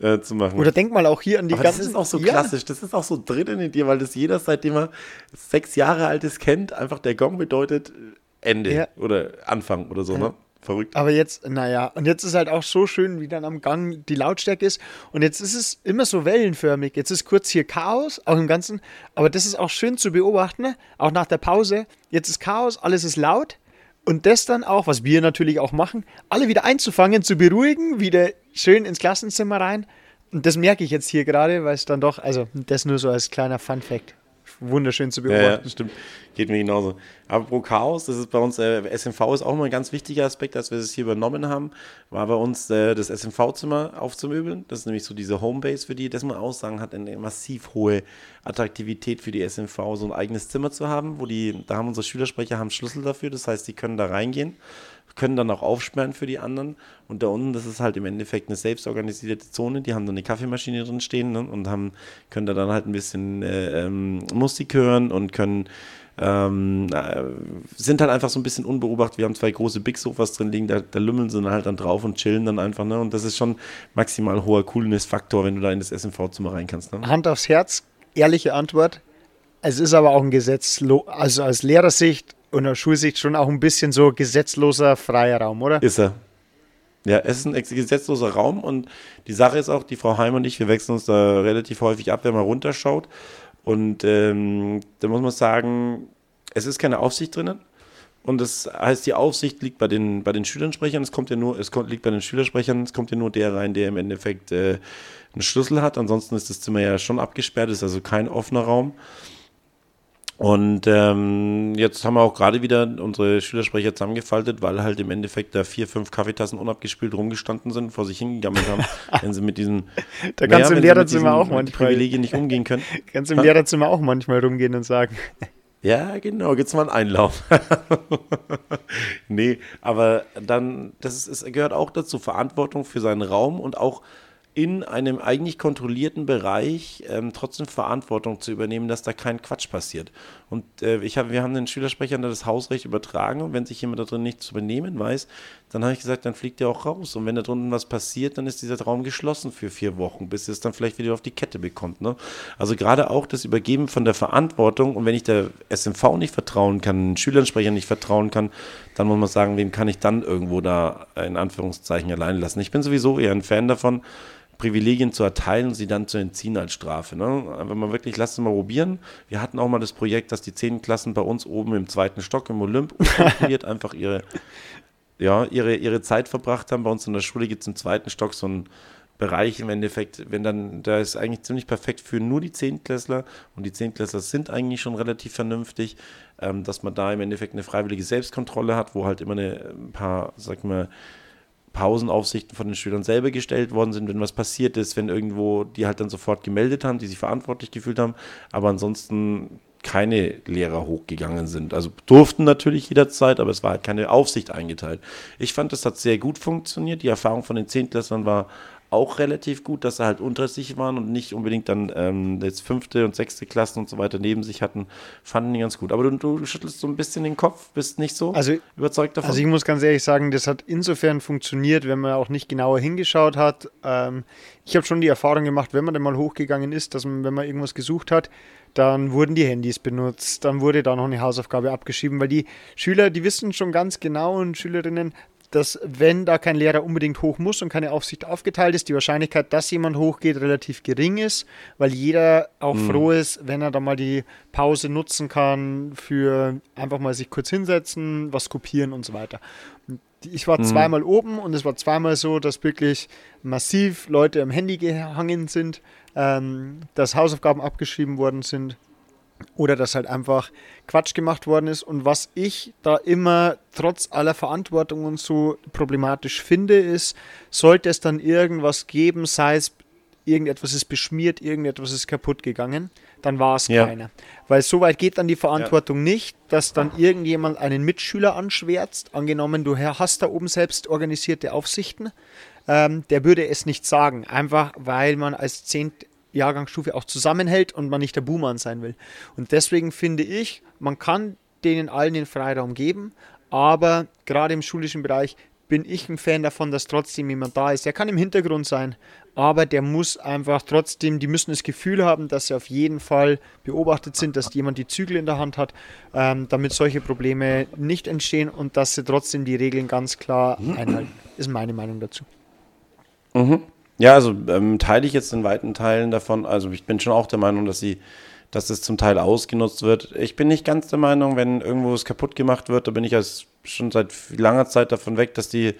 äh, zu machen. Oder denk mal auch hier an die Aber ganzen. Das ist auch so ja. klassisch, das ist auch so drinnen in dir, weil das jeder, seitdem er sechs Jahre alt ist, kennt. Einfach der Gong bedeutet Ende ja. oder Anfang oder so, ne? Verrückt. Aber jetzt, naja, und jetzt ist halt auch so schön, wie dann am Gang die Lautstärke ist. Und jetzt ist es immer so wellenförmig. Jetzt ist kurz hier Chaos, auch im Ganzen. Aber das ist auch schön zu beobachten, auch nach der Pause. Jetzt ist Chaos, alles ist laut. Und das dann auch, was wir natürlich auch machen, alle wieder einzufangen, zu beruhigen, wieder schön ins Klassenzimmer rein. Und das merke ich jetzt hier gerade, weil es dann doch, also das nur so als kleiner Fun-Fact wunderschön zu beobachten. Ja, stimmt. Geht mir genauso. Aber pro Chaos, das ist bei uns, äh, SMV ist auch mal ein ganz wichtiger Aspekt, als wir es hier übernommen haben, war bei uns äh, das SMV-Zimmer aufzumöbeln. Das ist nämlich so diese Homebase für die, das man auch sagen hat, eine massiv hohe Attraktivität für die SMV, so ein eigenes Zimmer zu haben, wo die, da haben unsere Schülersprecher haben Schlüssel dafür, das heißt, die können da reingehen können dann auch aufsperren für die anderen. Und da unten, das ist halt im Endeffekt eine selbstorganisierte Zone. Die haben da eine Kaffeemaschine drin stehen ne? und haben, können da dann halt ein bisschen äh, ähm, Musik hören und können ähm, äh, sind halt einfach so ein bisschen unbeobachtet. Wir haben zwei große Big Sofas drin liegen, da, da lümmeln sie dann halt dann drauf und chillen dann einfach. Ne? Und das ist schon maximal hoher Coolness-Faktor, wenn du da in das SMV-Zimmer rein kannst. Ne? Hand aufs Herz, ehrliche Antwort. Es ist aber auch ein Gesetz, also aus Lehrersicht und aus Schulsicht schon auch ein bisschen so gesetzloser freier Raum, oder? Ist er. Ja, es ist ein gesetzloser Raum und die Sache ist auch, die Frau Heim und ich, wir wechseln uns da relativ häufig ab, wenn man runterschaut. Und ähm, da muss man sagen, es ist keine Aufsicht drinnen. Und das heißt, die Aufsicht liegt bei den, bei den Schülersprechern. Es kommt ja nur, es kommt, liegt bei den Schülersprechern, es kommt ja nur der rein, der im Endeffekt äh, einen Schlüssel hat. Ansonsten ist das Zimmer ja schon abgesperrt, ist also kein offener Raum. Und ähm, jetzt haben wir auch gerade wieder unsere Schülersprecher zusammengefaltet, weil halt im Endeffekt da vier, fünf Kaffeetassen unabgespült rumgestanden sind, vor sich hingegammelt haben, [LAUGHS] wenn sie mit diesem da kannst naja, du im Lehrerzimmer auch manchmal Privilegien nicht umgehen können. [LAUGHS] Kannst du im Lehrerzimmer auch manchmal rumgehen und sagen. [LAUGHS] Ja, genau, gibt's mal einen Einlauf. nee, aber dann, das ist, es gehört auch dazu, Verantwortung für seinen Raum und auch in einem eigentlich kontrollierten Bereich ähm, trotzdem Verantwortung zu übernehmen, dass da kein Quatsch passiert. Und äh, ich hab, wir haben den Schülersprechern das Hausrecht übertragen und wenn sich jemand da drin nicht zu benehmen weiß, dann habe ich gesagt, dann fliegt er auch raus. Und wenn da drunten was passiert, dann ist dieser Raum geschlossen für vier Wochen, bis er es dann vielleicht wieder auf die Kette bekommt. Ne? Also gerade auch das Übergeben von der Verantwortung und wenn ich der SMV nicht vertrauen kann, den Schülersprecher nicht vertrauen kann, dann muss man sagen, wem kann ich dann irgendwo da in Anführungszeichen allein lassen. Ich bin sowieso eher ein Fan davon, Privilegien zu erteilen und sie dann zu entziehen als Strafe. Ne? Wenn man wirklich, lasst es mal probieren. Wir hatten auch mal das Projekt, dass die zehn Klassen bei uns oben im zweiten Stock im Olymp [LAUGHS] einfach ihre, ja, ihre, ihre Zeit verbracht haben. Bei uns in der Schule gibt es im zweiten Stock so einen Bereich im Endeffekt, wenn dann, da ist eigentlich ziemlich perfekt für nur die Zehntklässler und die Zehntklässler sind eigentlich schon relativ vernünftig, ähm, dass man da im Endeffekt eine freiwillige Selbstkontrolle hat, wo halt immer eine, ein paar, sag mal, Pausenaufsichten von den Schülern selber gestellt worden sind, wenn was passiert ist, wenn irgendwo die halt dann sofort gemeldet haben, die sich verantwortlich gefühlt haben, aber ansonsten keine Lehrer hochgegangen sind. Also durften natürlich jederzeit, aber es war halt keine Aufsicht eingeteilt. Ich fand, das hat sehr gut funktioniert. Die Erfahrung von den Zehntklässlern war auch relativ gut, dass sie halt unter sich waren und nicht unbedingt dann ähm, jetzt fünfte und sechste Klassen und so weiter neben sich hatten, fanden die ganz gut. Aber du, du schüttelst so ein bisschen den Kopf, bist nicht so also, überzeugt davon? Also ich muss ganz ehrlich sagen, das hat insofern funktioniert, wenn man auch nicht genauer hingeschaut hat. Ähm, ich habe schon die Erfahrung gemacht, wenn man dann mal hochgegangen ist, dass man, wenn man irgendwas gesucht hat, dann wurden die Handys benutzt, dann wurde da noch eine Hausaufgabe abgeschrieben, weil die Schüler, die wissen schon ganz genau und Schülerinnen, dass wenn da kein Lehrer unbedingt hoch muss und keine Aufsicht aufgeteilt ist, die Wahrscheinlichkeit, dass jemand hochgeht, relativ gering ist, weil jeder auch mhm. froh ist, wenn er da mal die Pause nutzen kann für einfach mal sich kurz hinsetzen, was kopieren und so weiter. Ich war mhm. zweimal oben und es war zweimal so, dass wirklich massiv Leute am Handy gehangen sind, ähm, dass Hausaufgaben abgeschrieben worden sind oder dass halt einfach Quatsch gemacht worden ist. Und was ich da immer trotz aller Verantwortung und so problematisch finde, ist, sollte es dann irgendwas geben, sei es irgendetwas ist beschmiert, irgendetwas ist kaputt gegangen, dann war es ja. keiner. Weil so weit geht dann die Verantwortung ja. nicht, dass dann irgendjemand einen Mitschüler anschwärzt. Angenommen, du hast da oben selbst organisierte Aufsichten, ähm, der würde es nicht sagen. Einfach weil man als Zehnt Jahrgangsstufe auch zusammenhält und man nicht der Buhmann sein will. Und deswegen finde ich, man kann denen allen den Freiraum geben, aber gerade im schulischen Bereich bin ich ein Fan davon, dass trotzdem jemand da ist. Der kann im Hintergrund sein, aber der muss einfach trotzdem, die müssen das Gefühl haben, dass sie auf jeden Fall beobachtet sind, dass jemand die Zügel in der Hand hat, ähm, damit solche Probleme nicht entstehen und dass sie trotzdem die Regeln ganz klar einhalten. Ist meine Meinung dazu. Mhm. Ja, also ähm, teile ich jetzt in weiten Teilen davon. Also ich bin schon auch der Meinung, dass sie, dass es zum Teil ausgenutzt wird. Ich bin nicht ganz der Meinung, wenn irgendwo es kaputt gemacht wird, da bin ich als schon seit langer Zeit davon weg, dass die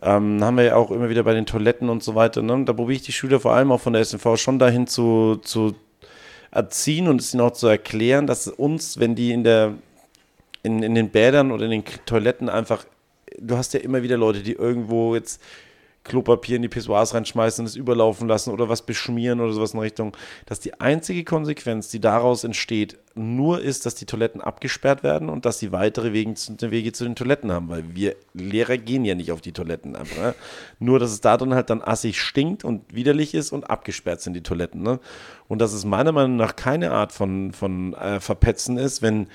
ähm, haben wir ja auch immer wieder bei den Toiletten und so weiter. Ne? Da probiere ich die Schüler vor allem auch von der SNV schon dahin zu, zu erziehen und es ihnen auch zu erklären, dass uns, wenn die in der in, in den Bädern oder in den Toiletten einfach, du hast ja immer wieder Leute, die irgendwo jetzt Klopapier in die Pissoirs reinschmeißen und es überlaufen lassen oder was beschmieren oder sowas in Richtung, dass die einzige Konsequenz, die daraus entsteht, nur ist, dass die Toiletten abgesperrt werden und dass sie weitere Wege, Wege zu den Toiletten haben, weil wir Lehrer gehen ja nicht auf die Toiletten ab. Ne? Nur, dass es da drin halt dann assig stinkt und widerlich ist und abgesperrt sind die Toiletten. Ne? Und dass es meiner Meinung nach keine Art von, von äh, Verpetzen ist, wenn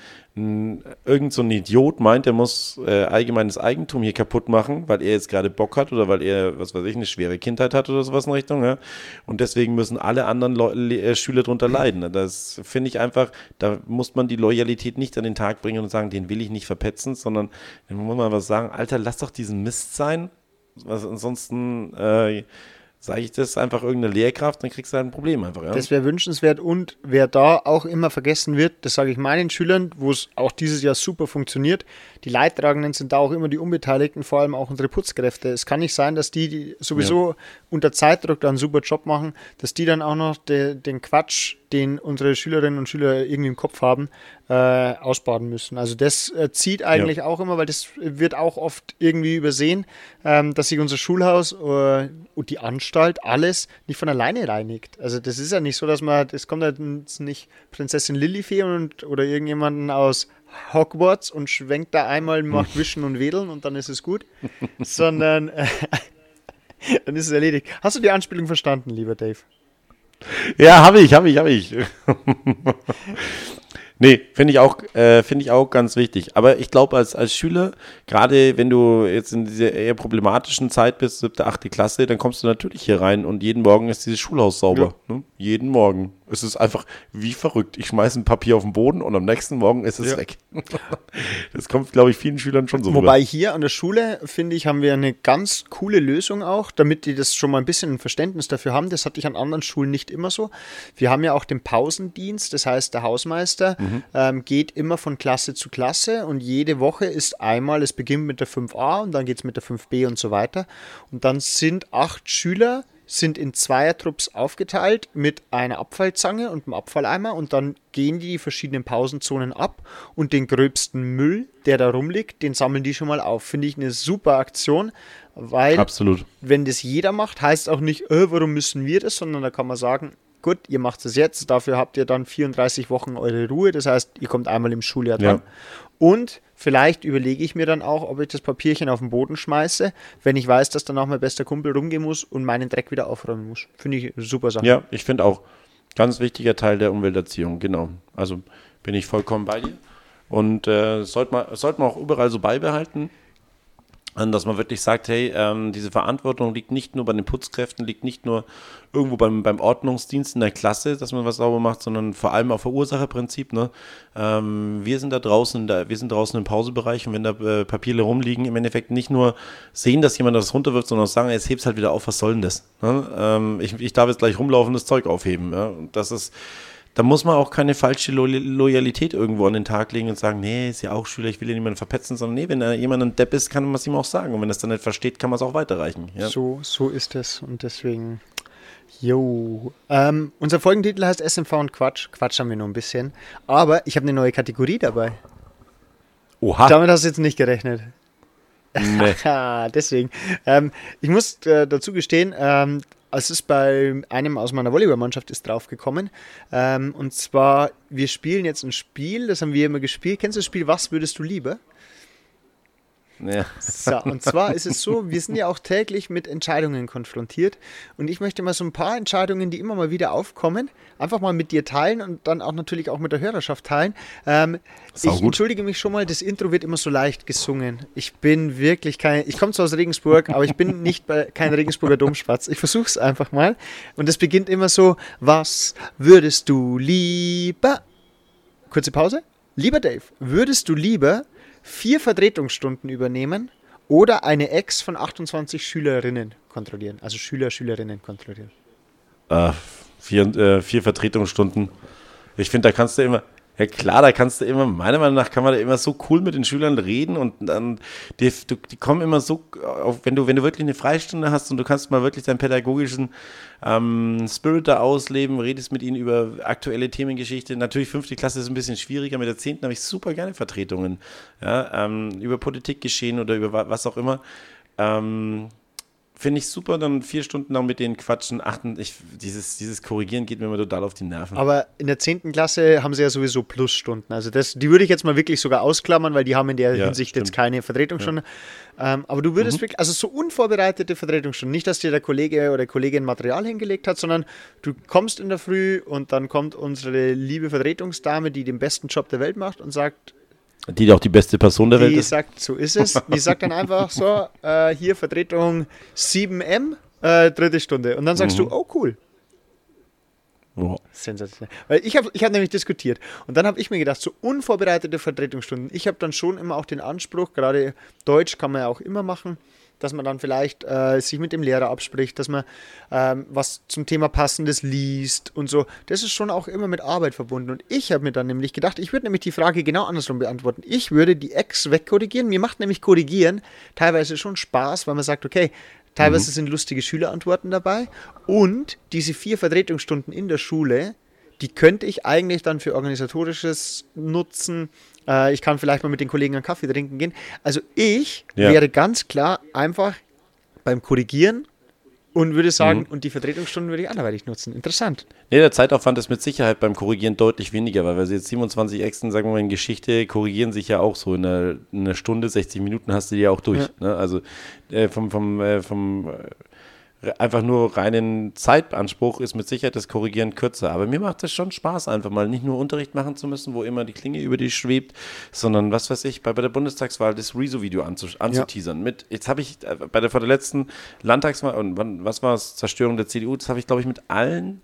irgend so ein Idiot meint, er muss äh, allgemeines Eigentum hier kaputt machen, weil er jetzt gerade Bock hat oder weil er, was weiß ich, eine schwere Kindheit hat oder sowas in Richtung. Ja? Und deswegen müssen alle anderen Le äh, Schüler drunter leiden. Ne? Das finde ich einfach, da muss man die Loyalität nicht an den Tag bringen und sagen, den will ich nicht verpetzen, sondern dann muss man was sagen, Alter, lass doch diesen Mist sein. Was ansonsten äh, sage ich das einfach irgendeine Lehrkraft, dann kriegst du halt ein Problem einfach. Ja? Das wäre wünschenswert und wer da auch immer vergessen wird, das sage ich meinen Schülern, wo es auch dieses Jahr super funktioniert, die Leidtragenden sind da auch immer die Unbeteiligten, vor allem auch unsere Putzkräfte. Es kann nicht sein, dass die, die sowieso ja. unter Zeitdruck da einen super Job machen, dass die dann auch noch de, den Quatsch, den unsere Schülerinnen und Schüler irgendwie im Kopf haben, äh, ausbaden müssen. Also das äh, zieht eigentlich ja. auch immer, weil das wird auch oft irgendwie übersehen, ähm, dass sich unser Schulhaus äh, und die Anstalt alles nicht von alleine reinigt. Also das ist ja nicht so, dass man, das kommt halt nicht Prinzessin Lilifee und oder irgendjemanden aus Hogwarts und schwenkt da einmal, macht Wischen und Wedeln und dann ist es gut, [LAUGHS] sondern äh, [LAUGHS] dann ist es erledigt. Hast du die Anspielung verstanden, lieber Dave? Ja, habe ich, habe ich, habe ich. [LAUGHS] Nee, finde ich, auch, äh, find ich auch ganz wichtig. Aber ich glaube, als, als Schüler, gerade wenn du jetzt in dieser eher problematischen Zeit bist, siebte, achte Klasse, dann kommst du natürlich hier rein und jeden Morgen ist dieses Schulhaus sauber. Ja. Ne? Jeden Morgen. Es ist einfach wie verrückt. Ich schmeiße ein Papier auf den Boden und am nächsten Morgen ist es ja. weg. [LAUGHS] das kommt, glaube ich, vielen Schülern schon so Wobei rüber. hier an der Schule, finde ich, haben wir eine ganz coole Lösung auch, damit die das schon mal ein bisschen ein Verständnis dafür haben. Das hatte ich an anderen Schulen nicht immer so. Wir haben ja auch den Pausendienst, das heißt, der Hausmeister mhm. ähm, geht immer von Klasse zu Klasse und jede Woche ist einmal, es beginnt mit der 5a und dann geht es mit der 5b und so weiter. Und dann sind acht Schüler sind in Zweiertrupps aufgeteilt mit einer Abfallzange und einem Abfalleimer und dann gehen die die verschiedenen Pausenzonen ab und den gröbsten Müll, der da rumliegt, den sammeln die schon mal auf. Finde ich eine super Aktion, weil Absolut. wenn das jeder macht, heißt auch nicht, äh, warum müssen wir das, sondern da kann man sagen, gut, ihr macht es jetzt, dafür habt ihr dann 34 Wochen eure Ruhe, das heißt, ihr kommt einmal im Schuljahr dran. Ja. Und vielleicht überlege ich mir dann auch, ob ich das Papierchen auf den Boden schmeiße, wenn ich weiß, dass danach mein bester Kumpel rumgehen muss und meinen Dreck wieder aufräumen muss. Finde ich super Sache. Ja, ich finde auch ganz wichtiger Teil der Umwelterziehung, genau. Also bin ich vollkommen bei dir. Und äh, sollte man, sollte man auch überall so beibehalten dass man wirklich sagt, hey, ähm, diese Verantwortung liegt nicht nur bei den Putzkräften, liegt nicht nur irgendwo beim, beim Ordnungsdienst in der Klasse, dass man was sauber macht, sondern vor allem auf Verursacherprinzip. Ne? Ähm, wir sind da draußen, da, wir sind draußen im Pausebereich und wenn da äh, Papiere rumliegen, im Endeffekt nicht nur sehen, dass jemand das runterwirft, sondern auch sagen, jetzt heb's halt wieder auf, was soll denn das? Ne? Ähm, ich, ich darf jetzt gleich rumlaufendes Zeug aufheben. Ja? Und das ist da muss man auch keine falsche Lo Loyalität irgendwo an den Tag legen und sagen, nee, ist ja auch Schüler, ich will ja niemanden verpetzen, sondern nee, wenn da jemand ein Depp ist, kann man es ihm auch sagen. Und wenn er es dann nicht versteht, kann man es auch weiterreichen. Ja? So, so ist es. Und deswegen, jo. Ähm, unser Folgentitel heißt SMV und Quatsch. Quatsch haben wir nur ein bisschen. Aber ich habe eine neue Kategorie dabei. Oha. Damit hast du jetzt nicht gerechnet. Nee. [LAUGHS] Deswegen. Ähm, ich muss äh, dazu gestehen, ähm, es ist bei einem aus meiner Volleyballmannschaft ist draufgekommen. Ähm, und zwar, wir spielen jetzt ein Spiel, das haben wir immer gespielt. Kennst du das Spiel Was würdest du lieber? Ja. So, und zwar ist es so, wir sind ja auch täglich mit Entscheidungen konfrontiert und ich möchte mal so ein paar Entscheidungen, die immer mal wieder aufkommen, einfach mal mit dir teilen und dann auch natürlich auch mit der Hörerschaft teilen. Ähm, ich gut. entschuldige mich schon mal, das Intro wird immer so leicht gesungen. Ich bin wirklich kein, ich komme zwar aus Regensburg, aber ich bin nicht bei, kein Regensburger Domspatz. Ich versuche es einfach mal und es beginnt immer so, was würdest du lieber? Kurze Pause. Lieber Dave, würdest du lieber vier Vertretungsstunden übernehmen oder eine Ex von 28 Schülerinnen kontrollieren. Also Schüler, Schülerinnen kontrollieren. Äh, vier, äh, vier Vertretungsstunden. Ich finde, da kannst du immer, ja klar, da kannst du immer, meiner Meinung nach kann man da immer so cool mit den Schülern reden und dann, die, die kommen immer so, auf, wenn du, wenn du wirklich eine Freistunde hast und du kannst mal wirklich deinen pädagogischen ähm, Spirit da ausleben, redest mit ihnen über aktuelle Themengeschichte. Natürlich fünfte Klasse ist ein bisschen schwieriger, mit der zehnten habe ich super gerne Vertretungen, ja, ähm, über Politikgeschehen oder über was auch immer. Ähm, Finde ich super, dann vier Stunden lang mit denen quatschen, achten. Ich, dieses, dieses Korrigieren geht mir immer total auf die Nerven. Aber in der 10. Klasse haben sie ja sowieso Plusstunden. Also das, die würde ich jetzt mal wirklich sogar ausklammern, weil die haben in der ja, Hinsicht stimmt. jetzt keine Vertretungsstunde. Ja. Ähm, aber du würdest mhm. wirklich, also so unvorbereitete Vertretungsstunden, nicht, dass dir der Kollege oder Kollegin Material hingelegt hat, sondern du kommst in der Früh und dann kommt unsere liebe Vertretungsdame, die den besten Job der Welt macht und sagt, die doch die beste Person der die Welt ist. Die sagt, so ist es. Die sagt dann einfach so, äh, hier Vertretung 7M, äh, dritte Stunde. Und dann sagst mhm. du, oh cool. Oh. Sensationell. Weil ich habe ich hab nämlich diskutiert und dann habe ich mir gedacht, so unvorbereitete Vertretungsstunden, ich habe dann schon immer auch den Anspruch, gerade Deutsch kann man ja auch immer machen, dass man dann vielleicht äh, sich mit dem Lehrer abspricht, dass man ähm, was zum Thema Passendes liest und so. Das ist schon auch immer mit Arbeit verbunden. Und ich habe mir dann nämlich gedacht, ich würde nämlich die Frage genau andersrum beantworten. Ich würde die Ex wegkorrigieren. Mir macht nämlich Korrigieren teilweise schon Spaß, weil man sagt, okay, teilweise mhm. sind lustige Schülerantworten dabei und diese vier Vertretungsstunden in der Schule, die könnte ich eigentlich dann für organisatorisches nutzen, äh, ich kann vielleicht mal mit den Kollegen einen Kaffee trinken gehen. Also ich ja. wäre ganz klar einfach beim Korrigieren und würde sagen, mhm. und die Vertretungsstunden würde ich anderweitig nutzen. Interessant. Nee, der Zeitaufwand ist mit Sicherheit beim Korrigieren deutlich weniger, weil wir jetzt 27 Exen, sagen wir mal, in Geschichte korrigieren sich ja auch so in einer, in einer Stunde, 60 Minuten hast du die ja auch durch. Ja. Ne? Also äh, vom, vom, äh, vom einfach nur reinen Zeitanspruch ist mit Sicherheit das Korrigieren kürzer. Aber mir macht es schon Spaß, einfach mal nicht nur Unterricht machen zu müssen, wo immer die Klinge über dich schwebt, sondern was weiß ich, bei, bei der Bundestagswahl das Rezo-Video anzuteasern. Ja. Mit, jetzt habe ich äh, bei der vor der letzten Landtagswahl, und wann, was war es, Zerstörung der CDU, das habe ich, glaube ich, mit allen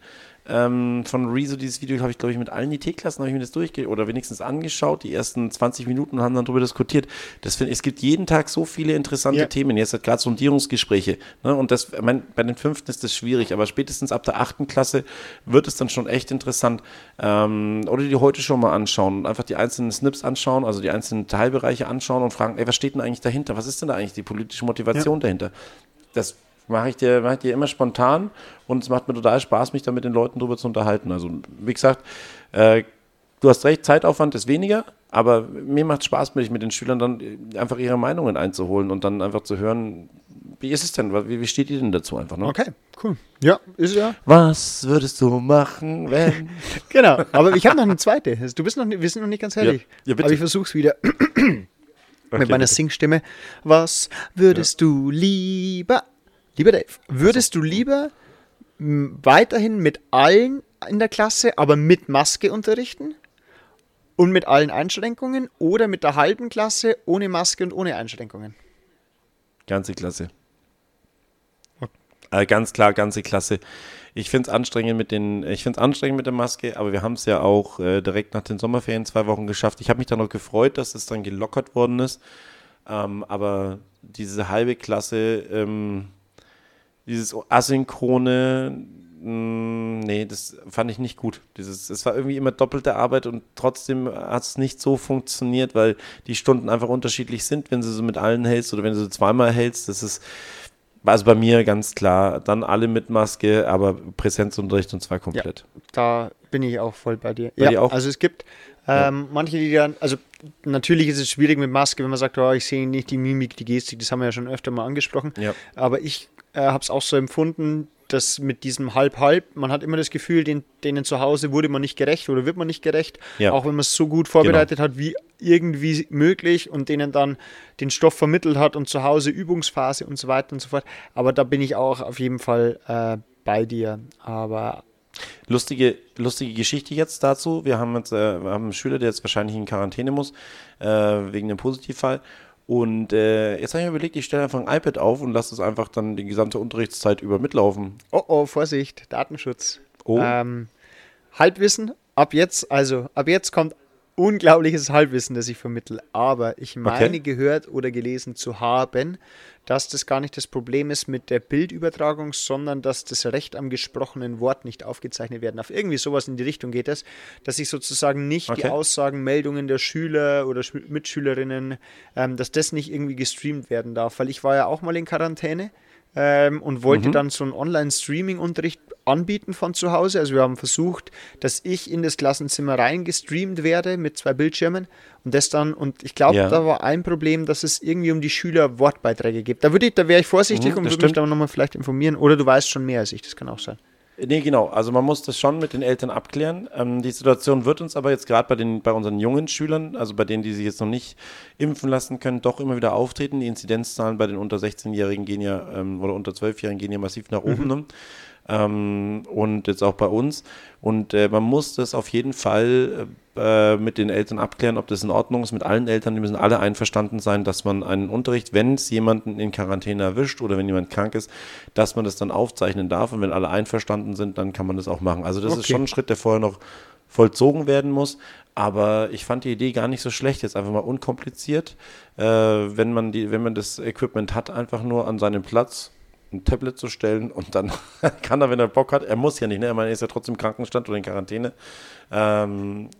ähm, von Rezo, dieses Video habe ich, glaube ich, mit allen IT-Klassen habe ich mir das durchge oder wenigstens angeschaut, die ersten 20 Minuten und haben dann darüber diskutiert. Das find, es gibt jeden Tag so viele interessante ja. Themen. Jetzt hat gerade Sondierungsgespräche. Ne? Und das, mein, bei den fünften ist das schwierig, aber spätestens ab der achten Klasse wird es dann schon echt interessant. Ähm, oder die heute schon mal anschauen und einfach die einzelnen Snips anschauen, also die einzelnen Teilbereiche anschauen und fragen, ey, was steht denn eigentlich dahinter? Was ist denn da eigentlich die politische Motivation ja. dahinter? Das mache ich, dir, mach ich dir immer spontan und es macht mir total Spaß, mich da mit den Leuten drüber zu unterhalten. Also, wie gesagt, äh, du hast recht, Zeitaufwand ist weniger, aber mir macht es Spaß, mich mit den Schülern dann einfach ihre Meinungen einzuholen und dann einfach zu hören, wie ist es denn? Wie, wie steht ihr denn dazu einfach? Ne? Okay, cool. Ja, ist ja. Was würdest du machen, wenn. [LAUGHS] genau, aber ich habe noch eine zweite. Du bist noch, wir sind noch nicht ganz fertig. Ja, ja, aber ich versuche es wieder. [COUGHS] okay, mit meiner Singstimme. Was würdest ja. du lieber Lieber Dave, würdest du lieber weiterhin mit allen in der Klasse, aber mit Maske unterrichten? Und mit allen Einschränkungen oder mit der halben Klasse ohne Maske und ohne Einschränkungen? Ganze Klasse. Okay. Äh, ganz klar, ganze Klasse. Ich finde es anstrengend mit den, ich finde anstrengend mit der Maske, aber wir haben es ja auch äh, direkt nach den Sommerferien zwei Wochen geschafft. Ich habe mich dann noch gefreut, dass es dann gelockert worden ist. Ähm, aber diese halbe Klasse, ähm, dieses asynchrone, mh, mm, nee, das fand ich nicht gut. Dieses, es war irgendwie immer doppelte Arbeit und trotzdem hat es nicht so funktioniert, weil die Stunden einfach unterschiedlich sind, wenn du so mit allen hältst oder wenn du so zweimal hältst. Das ist also bei mir ganz klar, dann alle mit Maske, aber Präsenzunterricht und zwar komplett. Ja, da bin ich auch voll bei dir. Bei ja, dir also es gibt ähm, manche, die dann, also natürlich ist es schwierig mit Maske, wenn man sagt, oh, ich sehe nicht die Mimik, die Gestik, das haben wir ja schon öfter mal angesprochen. Ja. Aber ich äh, habe es auch so empfunden, dass mit diesem Halb-Halb, man hat immer das Gefühl, den, denen zu Hause wurde man nicht gerecht oder wird man nicht gerecht, ja. auch wenn man es so gut vorbereitet genau. hat, wie irgendwie möglich und denen dann den Stoff vermittelt hat und zu Hause Übungsphase und so weiter und so fort. Aber da bin ich auch auf jeden Fall äh, bei dir. Aber Lustige, lustige Geschichte jetzt dazu. Wir haben jetzt äh, wir haben einen Schüler, der jetzt wahrscheinlich in Quarantäne muss, äh, wegen dem Positivfall. Und äh, jetzt habe ich mir überlegt, ich stelle einfach ein iPad auf und lasse es einfach dann die gesamte Unterrichtszeit über mitlaufen. Oh oh, Vorsicht, Datenschutz. Oh. Ähm, Halbwissen, ab jetzt, also ab jetzt kommt unglaubliches Halbwissen, das ich vermittle. Aber ich meine okay. gehört oder gelesen zu haben, dass das gar nicht das Problem ist mit der Bildübertragung, sondern dass das Recht am gesprochenen Wort nicht aufgezeichnet werden darf. Irgendwie sowas in die Richtung geht es, dass ich sozusagen nicht okay. die Aussagen, Meldungen der Schüler oder Mitschülerinnen, ähm, dass das nicht irgendwie gestreamt werden darf. Weil ich war ja auch mal in Quarantäne ähm, und wollte mhm. dann so einen Online-Streaming-Unterricht anbieten von zu Hause. Also wir haben versucht, dass ich in das Klassenzimmer reingestreamt werde mit zwei Bildschirmen und das dann, und ich glaube, ja. da war ein Problem, dass es irgendwie um die Schüler Wortbeiträge gibt. Da würde ich, da wäre ich vorsichtig mhm, und würde mich da nochmal vielleicht informieren. Oder du weißt schon mehr als ich, das kann auch sein. Nee, genau. Also man muss das schon mit den Eltern abklären. Ähm, die Situation wird uns aber jetzt gerade bei, bei unseren jungen Schülern, also bei denen, die sich jetzt noch nicht impfen lassen können, doch immer wieder auftreten. Die Inzidenzzahlen bei den unter 16-Jährigen gehen ja, ähm, oder unter 12-Jährigen gehen ja massiv nach oben. Mhm. Ähm, und jetzt auch bei uns. Und äh, man muss das auf jeden Fall äh, mit den Eltern abklären, ob das in Ordnung ist. Mit allen Eltern, die müssen alle einverstanden sein, dass man einen Unterricht, wenn es jemanden in Quarantäne erwischt oder wenn jemand krank ist, dass man das dann aufzeichnen darf. Und wenn alle einverstanden sind, dann kann man das auch machen. Also das okay. ist schon ein Schritt, der vorher noch vollzogen werden muss. Aber ich fand die Idee gar nicht so schlecht, jetzt einfach mal unkompliziert. Äh, wenn, man die, wenn man das Equipment hat, einfach nur an seinem Platz ein Tablet zu stellen und dann [LAUGHS] kann er, wenn er Bock hat, er muss ja nicht, ne? er ist ja trotzdem im Krankenstand oder in Quarantäne. Ähm,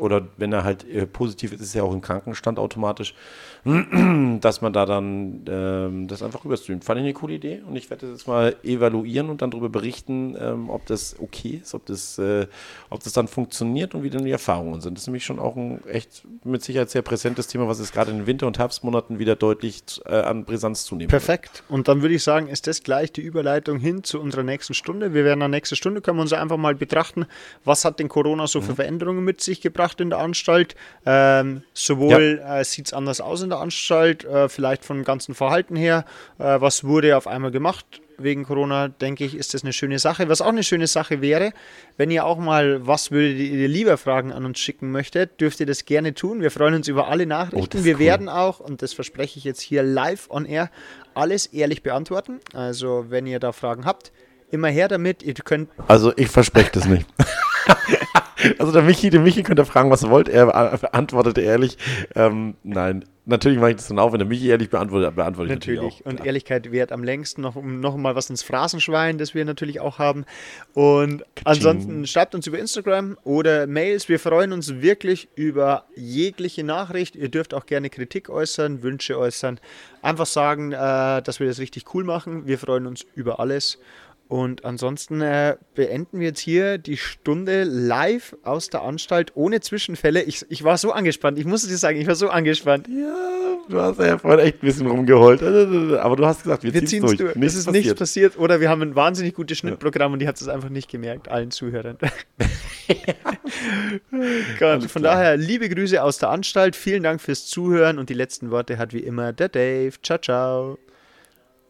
oder wenn er halt äh, positiv ist, ist er auch im Krankenstand automatisch, [CLEARS THROAT] dass man da dann ähm, das einfach rüberstreamt. Fand ich eine coole Idee und ich werde das jetzt mal evaluieren und dann darüber berichten, ähm, ob das okay ist, ob das, äh, ob das dann funktioniert und wie dann die Erfahrungen sind. Das ist nämlich schon auch ein echt mit Sicherheit sehr präsentes Thema, was es gerade in den Winter- und Herbstmonaten wieder deutlich äh, an Brisanz zunimmt. Perfekt. Und dann würde ich sagen, ist das gleich die Überleitung hin zu unserer nächsten Stunde. Wir werden in der nächsten Stunde können wir uns einfach mal betrachten, was hat denn Corona so für mhm. Veränderungen mit sich gebracht in der Anstalt. Ähm, sowohl ja. äh, sieht es anders aus in der Anstalt, äh, vielleicht vom ganzen Verhalten her. Äh, was wurde auf einmal gemacht? Wegen Corona, denke ich, ist das eine schöne Sache. Was auch eine schöne Sache wäre, wenn ihr auch mal, was würdet ihr lieber Fragen an uns schicken möchtet, dürft ihr das gerne tun. Wir freuen uns über alle Nachrichten. Oh, Wir cool. werden auch, und das verspreche ich jetzt hier live on air, alles ehrlich beantworten. Also, wenn ihr da Fragen habt, immer her damit. Ihr könnt. Also, ich verspreche das nicht. [LAUGHS] Also der Michi, der Michi könnte fragen, was er wollt. Er beantwortete ehrlich. Ähm, nein, natürlich mache ich das dann auch, wenn der Michi ehrlich beantwortet, beantworte ich natürlich, natürlich auch. Und klar. Ehrlichkeit wert am längsten. Noch, noch mal was ins Phrasenschwein, das wir natürlich auch haben. Und ansonsten schreibt uns über Instagram oder Mails. Wir freuen uns wirklich über jegliche Nachricht. Ihr dürft auch gerne Kritik äußern, Wünsche äußern. Einfach sagen, äh, dass wir das richtig cool machen. Wir freuen uns über alles. Und ansonsten äh, beenden wir jetzt hier die Stunde live aus der Anstalt ohne Zwischenfälle. Ich, ich war so angespannt, ich muss dir sagen, ich war so angespannt. Ja, du hast ja vorhin echt ein bisschen rumgeheult. Aber du hast gesagt, wir, wir ziehen es durch. Nichts es ist passiert. nichts passiert. Oder wir haben ein wahnsinnig gutes Schnittprogramm und die hat es einfach nicht gemerkt, allen Zuhörern. [LAUGHS] Gott, von daher liebe Grüße aus der Anstalt. Vielen Dank fürs Zuhören und die letzten Worte hat wie immer der Dave. Ciao, ciao.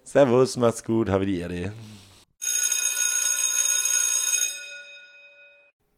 Servus, mach's gut, habe die Ehre.